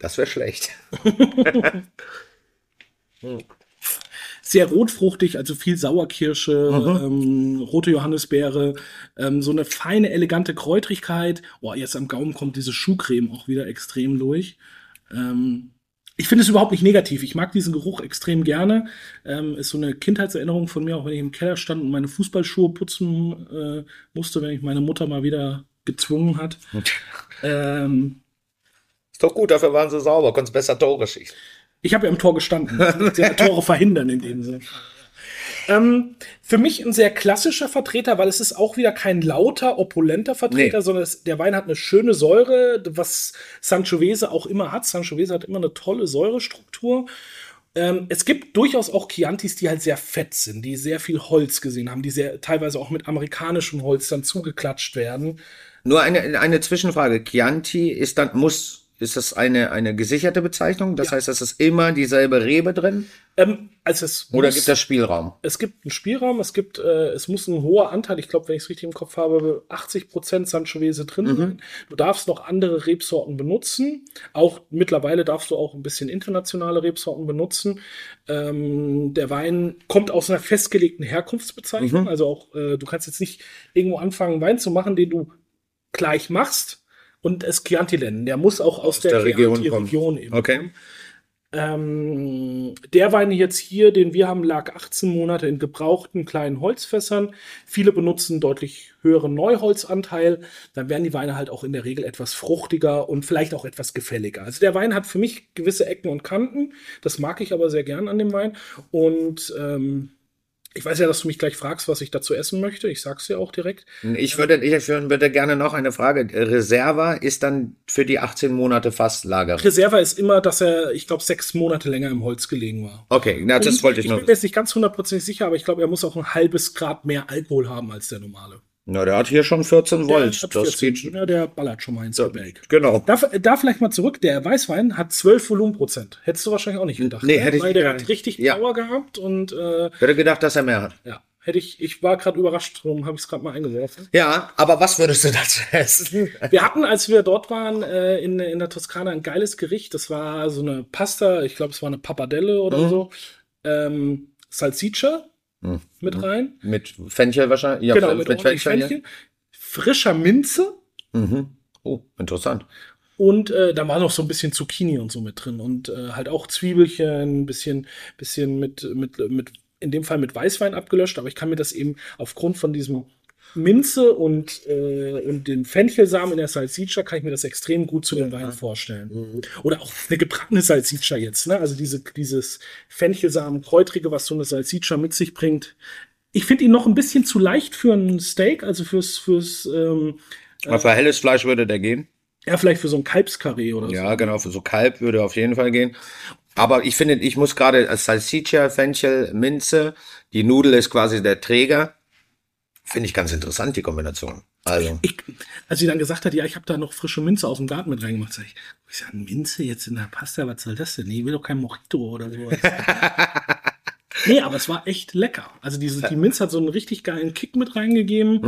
das wäre schlecht. sehr rotfruchtig, also viel Sauerkirsche, ähm, rote Johannisbeere, ähm, so eine feine, elegante Kräutrigkeit. Oh, jetzt am Gaumen kommt diese Schuhcreme auch wieder extrem durch. Ähm, ich finde es überhaupt nicht negativ. Ich mag diesen Geruch extrem gerne. Ähm, ist so eine Kindheitserinnerung von mir, auch wenn ich im Keller stand und meine Fußballschuhe putzen äh, musste, wenn ich meine Mutter mal wieder gezwungen hat. Ähm, Ist doch gut, dafür waren sie sauber, konntest besser Tore schießen. Ich habe ja im Tor gestanden. Ja, Tore verhindern in dem Sinne. Ähm, für mich ein sehr klassischer Vertreter, weil es ist auch wieder kein lauter, opulenter Vertreter, Nee. sondern es, der Wein hat eine schöne Säure, was Sangiovese auch immer hat. Sangiovese hat immer eine tolle Säurestruktur. Ähm, es gibt durchaus auch Chiantis, die halt sehr fett sind, die sehr viel Holz gesehen haben, die sehr teilweise auch mit amerikanischem Holz dann zugeklatscht werden. Nur eine, eine Zwischenfrage. Chianti ist dann, muss, ist das eine, eine gesicherte Bezeichnung? Das heißt, es ist immer dieselbe Rebe drin? Ähm, also es Oder muss- gibt es Spielraum? es gibt einen Spielraum, es gibt, äh, es muss ein hoher Anteil, ich glaube, wenn ich es richtig im Kopf habe, 80% Sanchovese drin Mhm. sein. Du darfst noch andere Rebsorten benutzen. Auch mittlerweile darfst du auch ein bisschen internationale Rebsorten benutzen. Ähm, der Wein kommt aus einer festgelegten Mhm. Herkunftsbezeichnung. Also auch, äh, du kannst jetzt nicht irgendwo anfangen, Wein zu machen, den du gleich machst und es nennen. Der muss auch aus, der, der Region kommen. eben Okay. kommen. Ähm, der Wein jetzt hier, den wir haben, lag 18 Monate in gebrauchten kleinen Holzfässern. Viele benutzen deutlich höheren Neuholzanteil. Dann werden die Weine halt auch in der Regel etwas fruchtiger und vielleicht auch etwas gefälliger. Also der Wein hat für mich gewisse Ecken und Kanten. Das mag ich aber sehr gern an dem Wein. Und ähm, ich weiß ja, dass du mich gleich fragst, was ich dazu essen möchte. Ich sag's dir auch direkt. Ich würde, ich würde gerne noch eine Frage. Reserva ist dann für die 18 Monate Fasslager. Reserva ist immer, dass er, ich glaube, sechs Monate länger im Holz gelegen war. Okay, na, das Und wollte ich Ich noch. bin mir jetzt nicht ganz hundertprozentig sicher, aber ich glaube, er muss auch ein halbes Grad mehr Alkohol haben als der normale. Na, der hat hier schon 14 Der Volt. hat Das 14. geht. ja, der ballert schon mal ins Gebälk. Genau. Da, da vielleicht mal zurück, der Weißwein hat 12 Volumenprozent. Hättest du wahrscheinlich auch nicht gedacht. Nee, ne? hätte ich Weil der gar hat richtig Ja. Power gehabt und äh, Ich hätte gedacht, dass er mehr hat. ja, hätte ich, ich war gerade überrascht, darum habe ich es gerade mal eingeworfen. Ja, aber was würdest du dazu essen? Wir hatten, als wir dort waren, äh, in, in der Toskana ein geiles Gericht. Das war so eine Pasta, ich glaube, es war eine Pappardelle oder Mhm. so. Ähm, Salsiccia mit rein. Mit Fenchel wahrscheinlich? Ja, genau, mit, ordentlich Fenchel, ja. Fenchel. Frischer Minze. Mhm. Oh, interessant. Und äh, da war noch so ein bisschen Zucchini und so mit drin. Und äh, halt auch Zwiebelchen, ein bisschen, bisschen mit, mit, mit, in dem Fall mit Weißwein abgelöscht. Aber ich kann mir das eben aufgrund von diesem Minze und, äh, und den Fenchelsamen in der Salsiccia kann ich mir das extrem gut zu den Weinen vorstellen. Oder auch eine gebratene Salsiccia jetzt, ne? Also diese, dieses Fenchelsamen, kräutrige, was so eine Salsiccia mit sich bringt. Ich finde ihn noch ein bisschen zu leicht für ein Steak, also fürs, fürs, ähm, Aber für helles Fleisch würde der gehen. ja, vielleicht für so ein Kalbskarree oder so. Ja, genau, für so Kalb würde auf jeden Fall gehen. Aber ich finde, ich muss gerade als Salsiccia, Fenchel, Minze, die Nudel ist quasi der Träger. Finde ich ganz interessant, die Kombination. Also, Ich, als sie dann gesagt hat, ja, ich habe da noch frische Minze aus dem Garten mit reingemacht, sag ich, ich sag, Minze jetzt in der Pasta, was soll das denn? Nee, ich will doch kein Mojito oder so. nee, aber es war echt lecker. Also diese, die Minze hat so einen richtig geilen Kick mit reingegeben.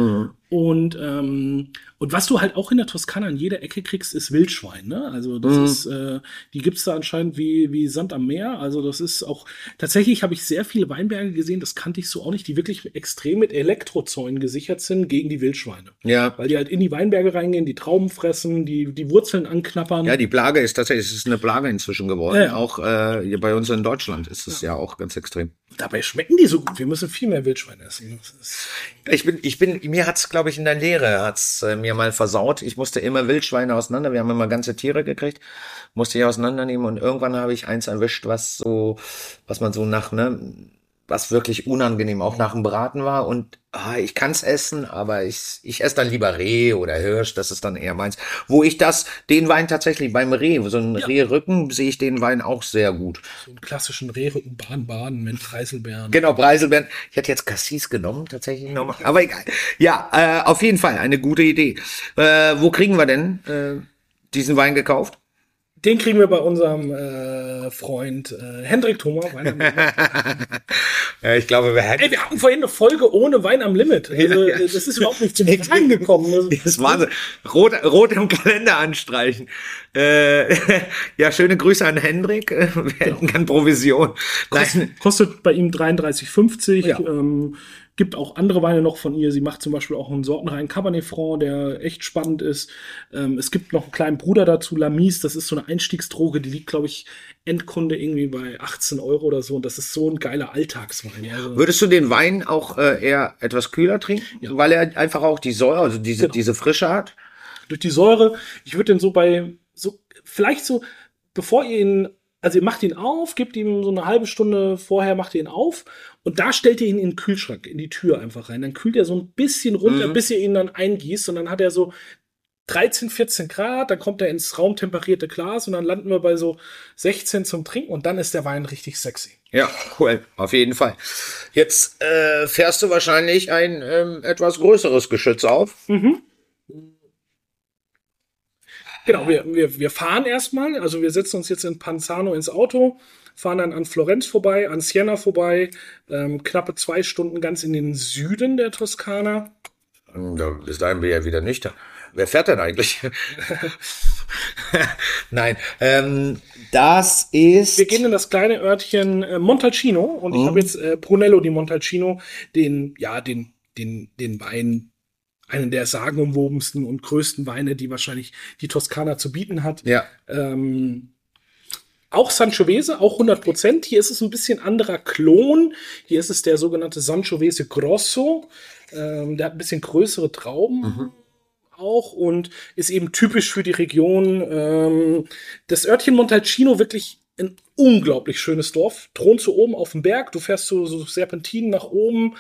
Und, ähm, und was du halt auch in der Toskana an jeder Ecke kriegst, ist Wildschwein. Ne? Also das Mhm. ist, äh, die gibt's da anscheinend wie, wie Sand am Meer. Also das ist auch, tatsächlich habe ich sehr viele Weinberge gesehen, das kannte ich so auch nicht, die wirklich extrem mit Elektrozäunen gesichert sind gegen die Wildschweine. Ja. Weil die halt in die Weinberge reingehen, die Trauben fressen, die, die Wurzeln anknappern. Ja, die Plage ist tatsächlich, es ist eine Plage inzwischen geworden. Ja, ja. Auch äh, hier bei uns in Deutschland ist es ja. auch ganz extrem. Dabei schmecken die so gut. Wir müssen viel mehr Wildschweine essen. Ich bin, ich bin, mir hat's, glaube ich, in der Lehre hat's äh, mir mal versaut. Ich musste immer Wildschweine auseinander. Wir haben immer ganze Tiere gekriegt, musste ich auseinandernehmen und irgendwann habe ich eins erwischt, was so, was man so nach, ne, was wirklich unangenehm auch nach dem Braten war und ah, ich kann's essen, aber ich, ich esse dann lieber Reh oder Hirsch, das ist dann eher meins. Wo ich das, den Wein tatsächlich beim Reh, so ein Rehrücken, sehe ich den Wein auch sehr gut. so einen klassischen Rehrücken, Baden-Baden mit Preiselbeeren. Genau, Preiselbeeren. Ich hätte jetzt Cassis genommen, tatsächlich nochmal. Aber egal. Ja, äh, auf jeden Fall eine gute Idee. Äh, wo kriegen wir denn äh, diesen Wein gekauft? Den kriegen wir bei unserem äh, Freund äh, Hendrik Thoma. Wein am Limit. Ja, ich glaube, wir Ey, hätten. wir hatten vorhin eine Folge ohne Wein am Limit. Also, Ja, ja. Das ist überhaupt nicht zum Tragen gekommen. Also, Das ist Wahnsinn. Rot, rot im Kalender anstreichen. Äh, ja, schöne Grüße an Hendrik. Wir hätten keine Provision. Nein. Kostet bei ihm 33,50. Ja. Ähm, gibt auch andere Weine noch von ihr. Sie macht zum Beispiel auch einen sortenreinen Cabernet Franc, der echt spannend ist. Ähm, es gibt noch einen kleinen Bruder dazu, Lamis. Das ist so eine Einstiegsdroge, die liegt, glaube ich, Endkunde irgendwie bei 18 Euro oder so. Und das ist so ein geiler Alltagswein. Also, Würdest du den Wein auch äh, eher etwas kühler trinken? Weil er einfach auch die Säure, also diese, Genau. diese Frische hat? durch die Säure. Ich würde den so bei, so, vielleicht so, bevor ihr ihn, also ihr macht ihn auf, gebt ihm so eine halbe Stunde vorher, macht ihr ihn auf und da stellt ihr ihn in den Kühlschrank, in die Tür einfach rein. Dann kühlt er so ein bisschen runter, Mhm. bis ihr ihn dann eingießt und dann hat er so 13, 14 Grad, dann kommt er ins raumtemperierte Glas und dann landen wir bei so 16 zum Trinken und dann ist der Wein richtig sexy. Ja, cool, auf jeden Fall. Jetzt äh, fährst du wahrscheinlich ein ähm, etwas größeres Geschütz auf. Genau, wir, wir, wir fahren erstmal, also wir setzen uns jetzt in Panzano ins Auto, fahren dann an Florenz vorbei, an Siena vorbei, ähm, knappe zwei Stunden ganz in den Süden der Toskana. Da bis dahin bin ich ja wieder nüchtern. Wer fährt denn eigentlich? Nein, ähm, das ist. Wir gehen in das kleine Örtchen äh, Montalcino und ich habe jetzt äh, Brunello di Montalcino, den, ja, den, den, den Wein, einen der sagenumwobensten und größten Weine, die wahrscheinlich die Toskana zu bieten hat. Ja, Ähm, auch Sangiovese, auch 100 Prozent. Hier ist es ein bisschen anderer Klon. Hier ist es der sogenannte Sangiovese Grosso. Ähm, der hat ein bisschen größere Trauben auch und ist eben typisch für die Region. Ähm, das Örtchen Montalcino wirklich ein unglaublich schönes Dorf. Thront so oben auf dem Berg. Du fährst so, so Serpentinen nach oben.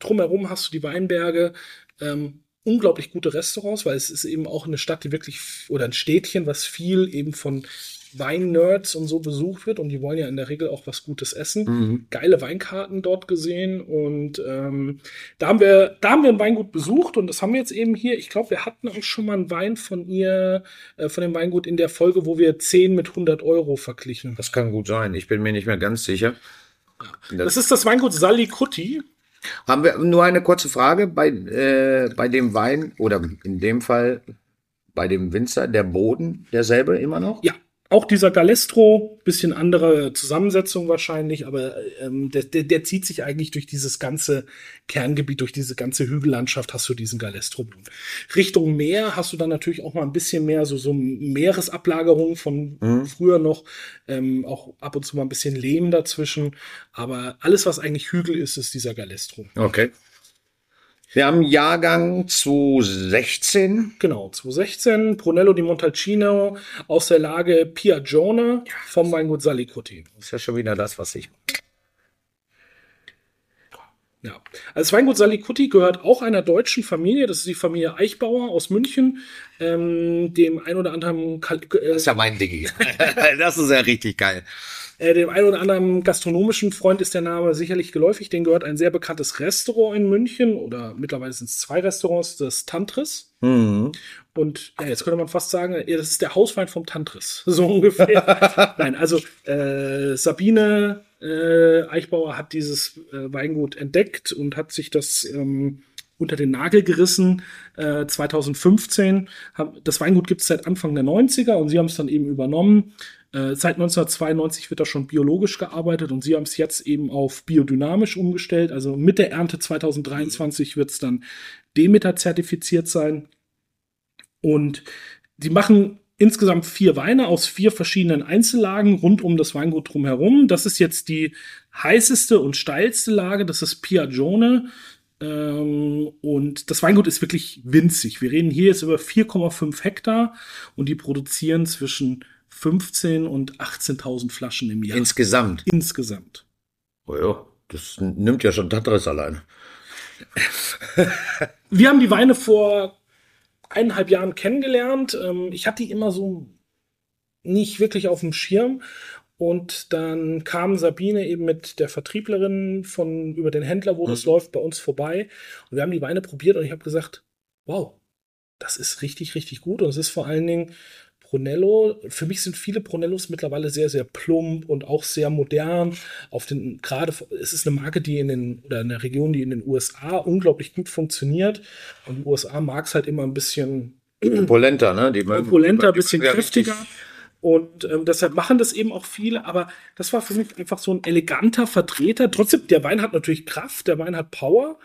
Drumherum hast du die Weinberge. Ähm, unglaublich gute Restaurants, weil es ist eben auch eine Stadt, die wirklich, oder ein Städtchen, was viel eben von Wein-Nerds und so besucht wird und die wollen ja in der Regel auch was Gutes essen. Geile Weinkarten dort gesehen und ähm, da haben wir, da haben wir ein Weingut besucht und das haben wir jetzt eben hier. Ich glaube, wir hatten auch schon mal einen Wein von ihr, äh, von dem Weingut in der Folge, wo wir 10 mit 100 Euro verglichen. das kann gut sein. Ich bin mir nicht mehr ganz sicher. Das ist das Weingut Salikutti. Haben wir nur eine kurze Frage bei, äh, bei dem Wein oder in dem Fall bei dem Winzer, der Boden derselbe immer noch? Ja, auch dieser Galestro, bisschen andere Zusammensetzung wahrscheinlich, aber ähm, der, der, der zieht sich eigentlich durch dieses ganze Kerngebiet, durch diese ganze Hügellandschaft hast du diesen Galestro. Richtung Meer hast du dann natürlich auch mal ein bisschen mehr so, so Meeresablagerungen von früher noch, ähm, auch ab und zu mal ein bisschen Lehm dazwischen, aber alles, was eigentlich Hügel ist, ist dieser Galestro. Okay. Wir haben Jahrgang 2016. Genau, 2016, Brunello di Montalcino aus der Lage Piagione vom Weingut Salicotti. Das ist ja schon wieder das, was ich. Ja, also Weingut Salicutti gehört auch einer deutschen Familie. Das ist die Familie Eichbauer aus München, ähm, dem ein oder anderen Kal äh, Das ist ja mein Diggi. das ist ja richtig geil. äh, dem ein oder anderen gastronomischen Freund ist der Name sicherlich geläufig. Den gehört ein sehr bekanntes Restaurant in München oder mittlerweile sind es zwei Restaurants, das Tantris. Mhm. Und ja, jetzt könnte man fast sagen, das ist der Hauswein vom Tantris, so ungefähr. Nein, also äh, Sabine äh, Eichbauer hat dieses äh, Weingut entdeckt und hat sich das ähm, unter den Nagel gerissen. Äh, 2015. Haben, das Weingut gibt es seit Anfang der 90er und sie haben es dann eben übernommen. Äh, seit 1992 wird da schon biologisch gearbeitet und sie haben es jetzt eben auf biodynamisch umgestellt. Also mit der Ernte 2023 wird es dann Demeter zertifiziert sein. Und die machen insgesamt vier Weine aus vier verschiedenen Einzellagen rund um das Weingut drumherum. Das ist jetzt die heißeste und steilste Lage. Das ist Piagione. Ähm, und das Weingut ist wirklich winzig. Wir reden hier jetzt über 4,5 Hektar und die produzieren zwischen 15 und 18.000 Flaschen im Jahr. Insgesamt. Insgesamt. Oh ja, das nimmt ja schon Tatris alleine. Wir haben die Weine vor eineinhalb Jahren kennengelernt. Ähm, ich hatte die immer so nicht wirklich auf dem Schirm. Und dann kam Sabine eben mit der Vertrieblerin von über den Händler, wo mhm. das läuft, bei uns vorbei. Und wir haben die Weine probiert und ich habe gesagt, wow, das ist richtig, richtig gut. Und es ist vor allen Dingen Brunello, für mich sind viele Brunellos mittlerweile sehr, sehr plump und auch sehr modern. Auf den, gerade, es ist eine Marke, die in den, oder eine Region, die in den USA unglaublich gut funktioniert. Und die USA mag es halt immer ein bisschen opulenter, ne? Die opulenter, ein bisschen kräftiger. Und ähm, deshalb machen das eben auch viele, aber das war für mich einfach so ein eleganter Vertreter. Trotzdem, der Wein hat natürlich Kraft, der Wein hat Power,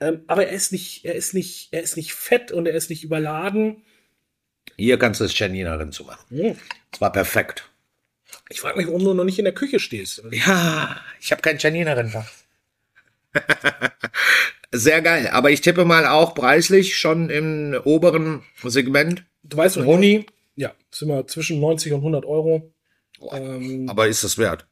ähm, aber er ist nicht, er ist nicht, er ist nicht fett und er ist nicht überladen. Hier kannst du es Janina zu machen. Hm. Das war perfekt. Ich frage mich, warum du noch nicht in der Küche stehst. Ja, ich habe kein Janina Sehr geil. Aber ich tippe mal auch preislich schon im oberen Segment. Du weißt, Honi. Ja, sind wir zwischen 90 und 100 Euro. Ähm, aber ist das wert?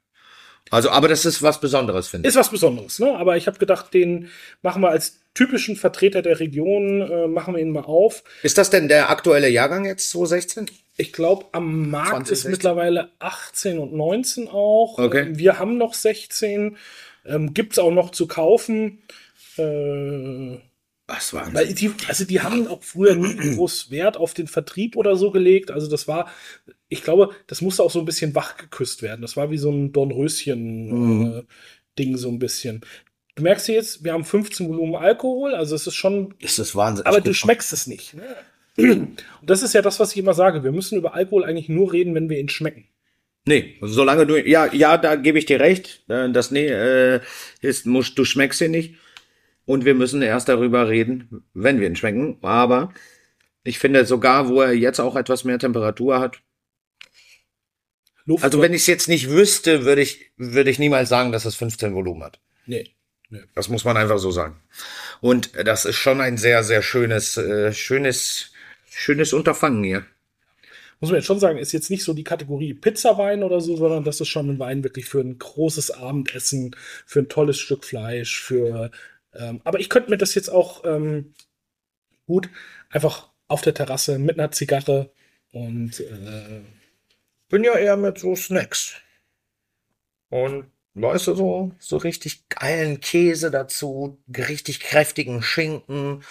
Also, aber das ist was Besonderes, finde ich. Ist was Besonderes, ne? Aber ich habe gedacht, den machen wir als typischen Vertreter der Region, äh, machen wir ihn mal auf. Ist das denn der aktuelle Jahrgang jetzt, 2016? Ich glaube, am Markt 2016? ist mittlerweile 18 und 19 auch. Okay. Wir haben noch 16. Ähm, Gibt es auch noch zu kaufen. Äh, was war Weil die, also die haben auch früher nie groß Wert auf den Vertrieb oder so gelegt. Also das war, ich glaube, das musste auch so ein bisschen wachgeküsst werden. Das war wie so ein Dornröschen-Ding mhm. äh, so ein bisschen. Du merkst jetzt, wir haben 15 Volumen Alkohol, also es ist schon. Das ist Wahnsinn. Aber du schmeckst es nicht. Ne? Und das ist ja das, was ich immer sage. Wir müssen über Alkohol eigentlich nur reden, wenn wir ihn schmecken. Nee, solange du, ja, ja, da gebe ich dir recht. Äh, das, nee, äh, ist, musst, du schmeckst ihn nicht. Und wir müssen erst darüber reden, wenn wir ihn schmecken. Aber ich finde sogar, wo er jetzt auch etwas mehr Temperatur hat. Luft also wenn ich es jetzt nicht wüsste, würde ich, würde ich niemals sagen, dass es 15 Volumen hat. Nee. Das muss man einfach so sagen. Und das ist schon ein sehr, sehr schönes, äh, schönes, schönes Unterfangen hier. Muss man jetzt schon sagen, ist jetzt nicht so die Kategorie Pizzawein oder so, sondern das ist schon ein Wein wirklich für ein großes Abendessen, für ein tolles Stück Fleisch, für ähm, aber ich könnte mir das jetzt auch ähm, gut einfach auf der Terrasse mit einer Zigarre und äh, bin ja eher mit so Snacks. Und du, so, so richtig geilen Käse dazu, richtig kräftigen Schinken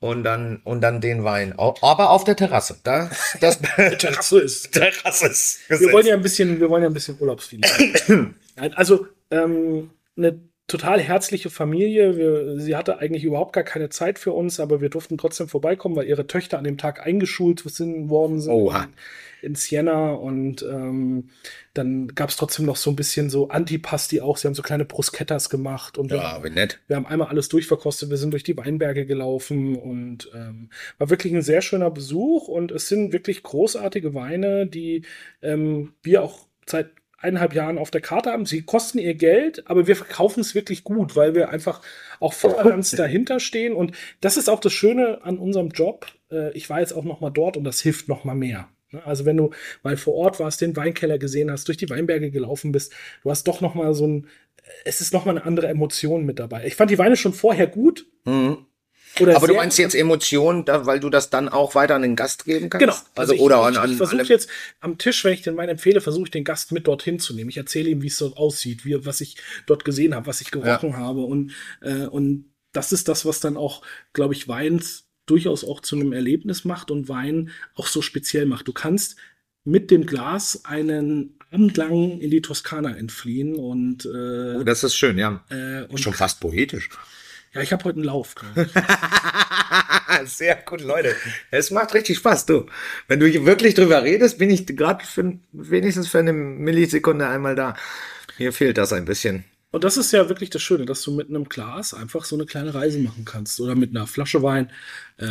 und dann, und dann den Wein. Aber auf der Terrasse. Das, das Terrasse ist. Terrasse ist. Wir wollen ja ein bisschen, wir wollen ja ein bisschen Urlaubsfeeling. also, ähm, eine total herzliche Familie. Wir, sie hatte eigentlich überhaupt gar keine Zeit für uns, aber wir durften trotzdem vorbeikommen, weil ihre Töchter an dem Tag eingeschult sind, worden sind Oha. in, Siena. Und ähm, dann gab es trotzdem noch so ein bisschen so Antipasti auch. Sie haben so kleine Bruschettas gemacht. Und ja, wie nett. Wir haben einmal alles durchverkostet. Wir sind durch die Weinberge gelaufen und ähm, war wirklich ein sehr schöner Besuch. Und es sind wirklich großartige Weine, die ähm, wir auch seit eineinhalb Jahren auf der Karte haben. Sie kosten ihr Geld, aber wir verkaufen es wirklich gut, weil wir einfach auch voll ganz dahinter stehen. Und das ist auch das Schöne an unserem Job. Äh, ich war jetzt auch noch mal dort und das hilft noch mal mehr. Ne? Also wenn du mal vor Ort warst, den Weinkeller gesehen hast, durch die Weinberge gelaufen bist, du hast doch noch mal so ein, es ist noch mal eine andere Emotion mit dabei. Ich fand die Weine schon vorher gut. Mhm. Oder aber du meinst jetzt Emotionen, da, weil du das dann auch weiter an den Gast geben kannst? Genau. Also, also ich, oder an, an ich versuche jetzt am Tisch, wenn ich den Wein empfehle, versuche ich den Gast mit dorthin zu nehmen. Ich erzähle ihm, wie es dort aussieht, wie, was ich dort gesehen habe, was ich gerochen ja. habe. Und, äh, und das ist das, was dann auch, glaube ich, Weins durchaus auch zu einem Erlebnis macht und Wein auch so speziell macht. Du kannst mit dem Glas einen Abend lang in die Toskana entfliehen und äh, oh, das ist schön, ja. Äh, und Schon fast poetisch. Ja, ich habe heute einen Lauf. Sehr gut, Leute. Es macht richtig Spaß, du. Wenn du wirklich drüber redest, bin ich gerade für, wenigstens für eine Millisekunde einmal da. Mir fehlt das ein bisschen. Und das ist ja wirklich das Schöne, dass du mit einem Glas einfach so eine kleine Reise machen kannst. Oder mit einer Flasche Wein äh,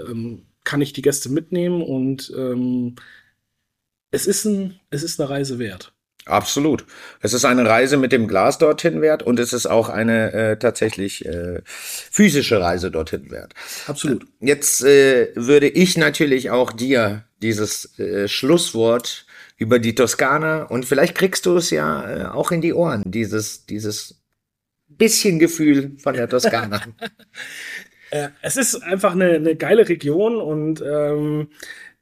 ähm, kann ich die Gäste mitnehmen und ähm, es, ist ein, es ist eine Reise wert. Absolut. Es ist eine Reise mit dem Glas dorthin wert und es ist auch eine äh, tatsächlich äh, physische Reise dorthin wert. Absolut. Jetzt äh, würde ich natürlich auch dir dieses äh, Schlusswort über die Toskana und vielleicht kriegst du es ja äh, auch in die Ohren, dieses, dieses bisschen Gefühl von der Toskana. äh, es ist einfach eine, eine geile Region und ähm,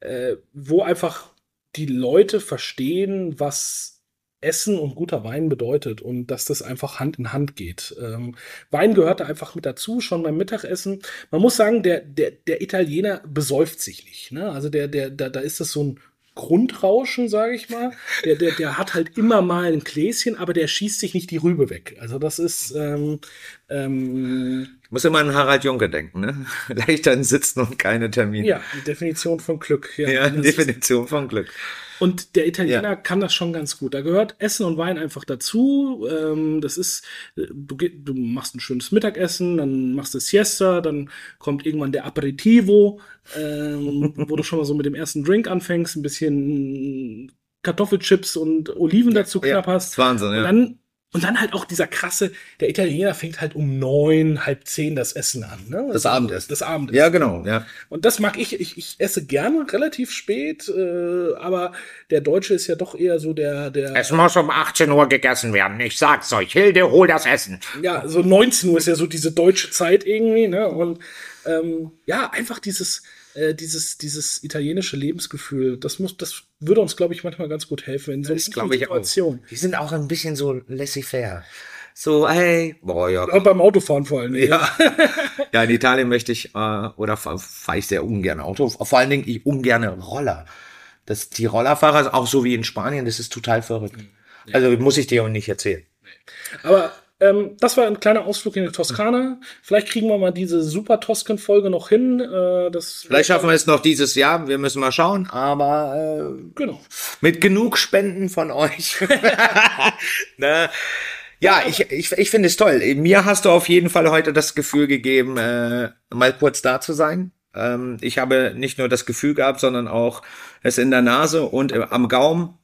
äh, wo einfach die Leute verstehen, was Essen und guter Wein bedeutet und dass das einfach Hand in Hand geht. Ähm, Wein gehört da einfach mit dazu, schon beim Mittagessen. Man muss sagen, der, der, der Italiener besäuft sich nicht. Ne? Also der, der, da, da ist das so ein Grundrauschen, sage ich mal. Der, der, der hat halt immer mal ein Gläschen, aber der schießt sich nicht die Rübe weg. Also das ist. Ähm, ähm, muss immer an Harald Junke denken, ne? Leichter Sitzen und keine Termine. Ja, die Definition von Glück. Ja, ja Definition von Glück. Und der Italiener ja. kann das schon ganz gut. Da gehört Essen und Wein einfach dazu. Ähm, das ist, du, machst ein schönes Mittagessen, dann machst du Siesta, dann kommt irgendwann der Aperitivo, ähm, wo du schon mal so mit dem ersten Drink anfängst, ein bisschen Kartoffelchips und Oliven dazu knapp hast. Wahnsinn, ja. Und dann und dann halt auch dieser krasse, der Italiener fängt halt um neun, halb zehn das Essen an. Ne? Das Abendessen. Das Abendessen. Ja, genau. Ja. Und das mag ich. Ich, ich esse gerne relativ spät, äh, aber der Deutsche ist ja doch eher so der, der. Es muss um 18 Uhr gegessen werden. Ich sag's euch. Hilde, hol das Essen. Ja, so 19 Uhr ist ja so diese deutsche Zeit irgendwie. Ne? Und ähm, ja, einfach dieses äh, dieses, dieses italienische Lebensgefühl, das muss, das würde uns, glaube ich, manchmal ganz gut helfen in so einer Situation. Die sind auch ein bisschen so laissez-faire. So, hey, boah, ja. Und beim Autofahren vor allem. Ja. ja, in Italien möchte ich, äh, oder fahre fahr ich sehr ungern Auto. Vor allen Dingen ich ungern Roller. Das, die Rollerfahrer, auch so wie in Spanien, das ist total verrückt. Ja. Also muss ich dir auch nicht erzählen. Aber ähm, das war ein kleiner Ausflug in die Toskana. Vielleicht kriegen wir mal diese super Tosken-Folge noch hin. Äh, das Vielleicht schaffen wir es noch dieses Jahr. Wir müssen mal schauen. Aber äh, genau. mit genug Spenden von euch. ne? Ja, ich, ich, ich finde es toll. Mir hast du auf jeden Fall heute das Gefühl gegeben, äh, mal kurz da zu sein. Ähm, ich habe nicht nur das Gefühl gehabt, sondern auch es in der Nase und äh, am Gaumen.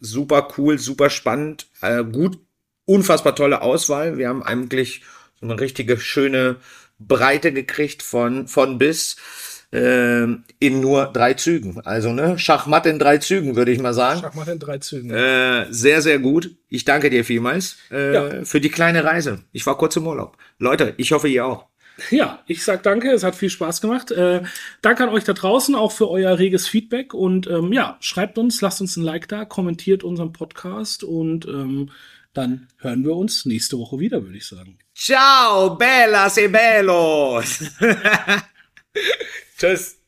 Super cool, super spannend, äh, gut unfassbar tolle Auswahl. Wir haben eigentlich so eine richtige schöne Breite gekriegt von, von bis äh, in nur drei Zügen. Also ne, Schachmatt in drei Zügen, würde ich mal sagen. Schachmatt in drei Zügen. Äh, sehr, sehr gut. Ich danke dir vielmals äh, ja. für die kleine Reise. Ich war kurz im Urlaub. Leute, ich hoffe, ihr auch. Ja, ich sag danke, es hat viel Spaß gemacht. Äh, danke an euch da draußen auch für euer reges Feedback und ähm, ja, schreibt uns, lasst uns ein Like da, kommentiert unseren Podcast und ähm, dann hören wir uns nächste Woche wieder, würde ich sagen. Ciao, bellas e bellos. Tschüss.